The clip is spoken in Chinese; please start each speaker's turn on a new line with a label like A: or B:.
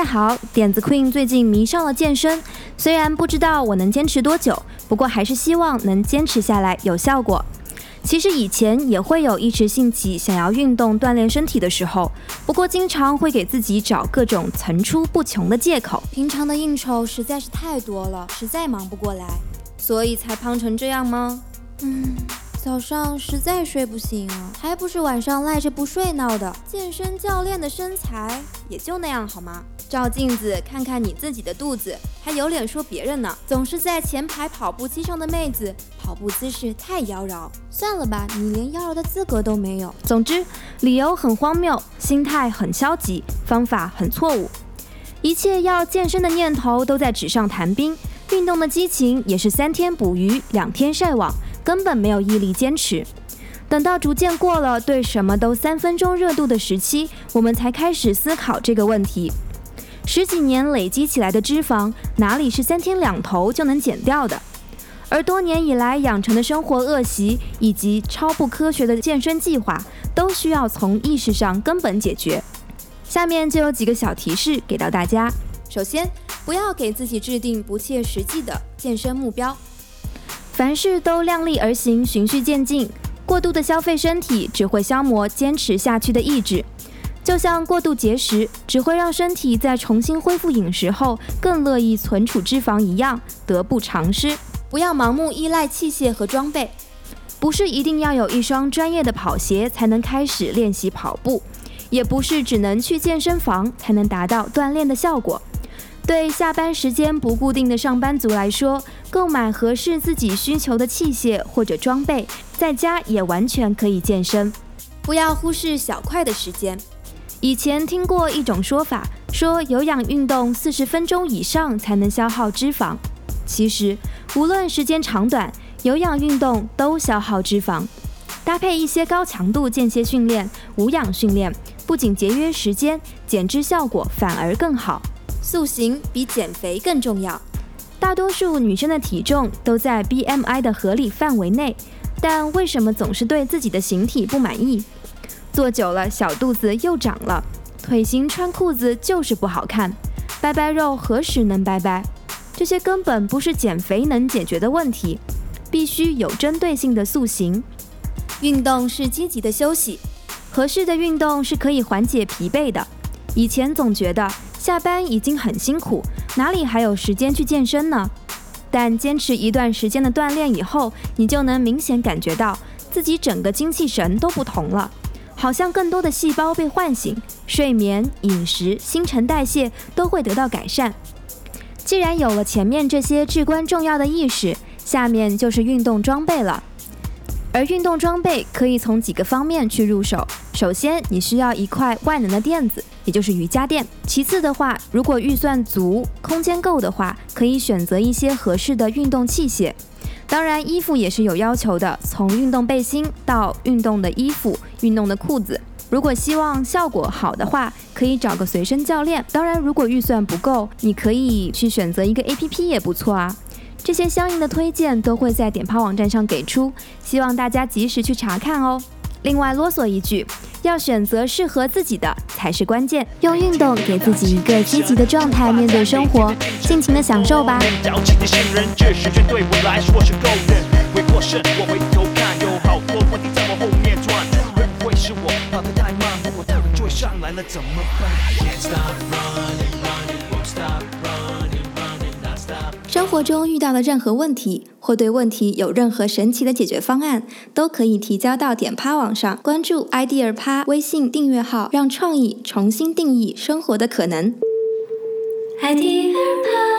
A: 大家好，点子 Queen 最近迷上了健身，虽然不知道我能坚持多久，不过还是希望能坚持下来有效果。其实以前也会有一时兴起想要运动锻炼身体的时候，不过经常会给自己找各种层出不穷的借口。
B: 平常的应酬实在是太多了，实在忙不过来，
A: 所以才胖成这样吗？
B: 嗯。早上实在睡不醒啊，还不是晚上赖着不睡闹的。健身教练的身材也就那样好吗？照镜子看看你自己的肚子，还有脸说别人呢？总是在前排跑步机上的妹子，跑步姿势太妖娆。算了吧，你连妖娆的资格都没有。
A: 总之，理由很荒谬，心态很消极，方法很错误。一切要健身的念头都在纸上谈兵，运动的激情也是三天捕鱼两天晒网。根本没有毅力坚持，等到逐渐过了对什么都三分钟热度的时期，我们才开始思考这个问题：十几年累积起来的脂肪，哪里是三天两头就能减掉的？而多年以来养成的生活恶习以及超不科学的健身计划，都需要从意识上根本解决。下面就有几个小提示给到大家：首先，不要给自己制定不切实际的健身目标。凡事都量力而行，循序渐进。过度的消费身体，只会消磨坚持下去的意志。就像过度节食，只会让身体在重新恢复饮食后，更乐意存储脂肪一样，得不偿失。不要盲目依赖器械和装备，不是一定要有一双专业的跑鞋才能开始练习跑步，也不是只能去健身房才能达到锻炼的效果。对下班时间不固定的上班族来说，购买合适自己需求的器械或者装备，在家也完全可以健身。不要忽视小块的时间。以前听过一种说法，说有氧运动四十分钟以上才能消耗脂肪。其实，无论时间长短，有氧运动都消耗脂肪。搭配一些高强度间歇训练、无氧训练，不仅节约时间，减脂效果反而更好。塑形比减肥更重要。大多数女生的体重都在 BMI 的合理范围内，但为什么总是对自己的形体不满意？坐久了，小肚子又长了，腿型穿裤子就是不好看，拜拜肉何时能拜拜？这些根本不是减肥能解决的问题，必须有针对性的塑形。运动是积极的休息，合适的运动是可以缓解疲惫的。以前总觉得。下班已经很辛苦，哪里还有时间去健身呢？但坚持一段时间的锻炼以后，你就能明显感觉到自己整个精气神都不同了，好像更多的细胞被唤醒，睡眠、饮食、新陈代谢都会得到改善。既然有了前面这些至关重要的意识，下面就是运动装备了。而运动装备可以从几个方面去入手。首先，你需要一块万能的垫子，也就是瑜伽垫。其次的话，如果预算足、空间够的话，可以选择一些合适的运动器械。当然，衣服也是有要求的，从运动背心到运动的衣服、运动的裤子。如果希望效果好的话，可以找个随身教练。当然，如果预算不够，你可以去选择一个 APP 也不错啊。这些相应的推荐都会在点抛网站上给出，希望大家及时去查看哦。另外啰嗦一句，要选择适合自己的才是关键。用运动给自己一个积极的状态面对生活，尽情的享受吧。生活中遇到的任何问题，或对问题有任何神奇的解决方案，都可以提交到点趴网上，关注 idea 趴微信订阅号，让创意重新定义生活的可能。idea 趴。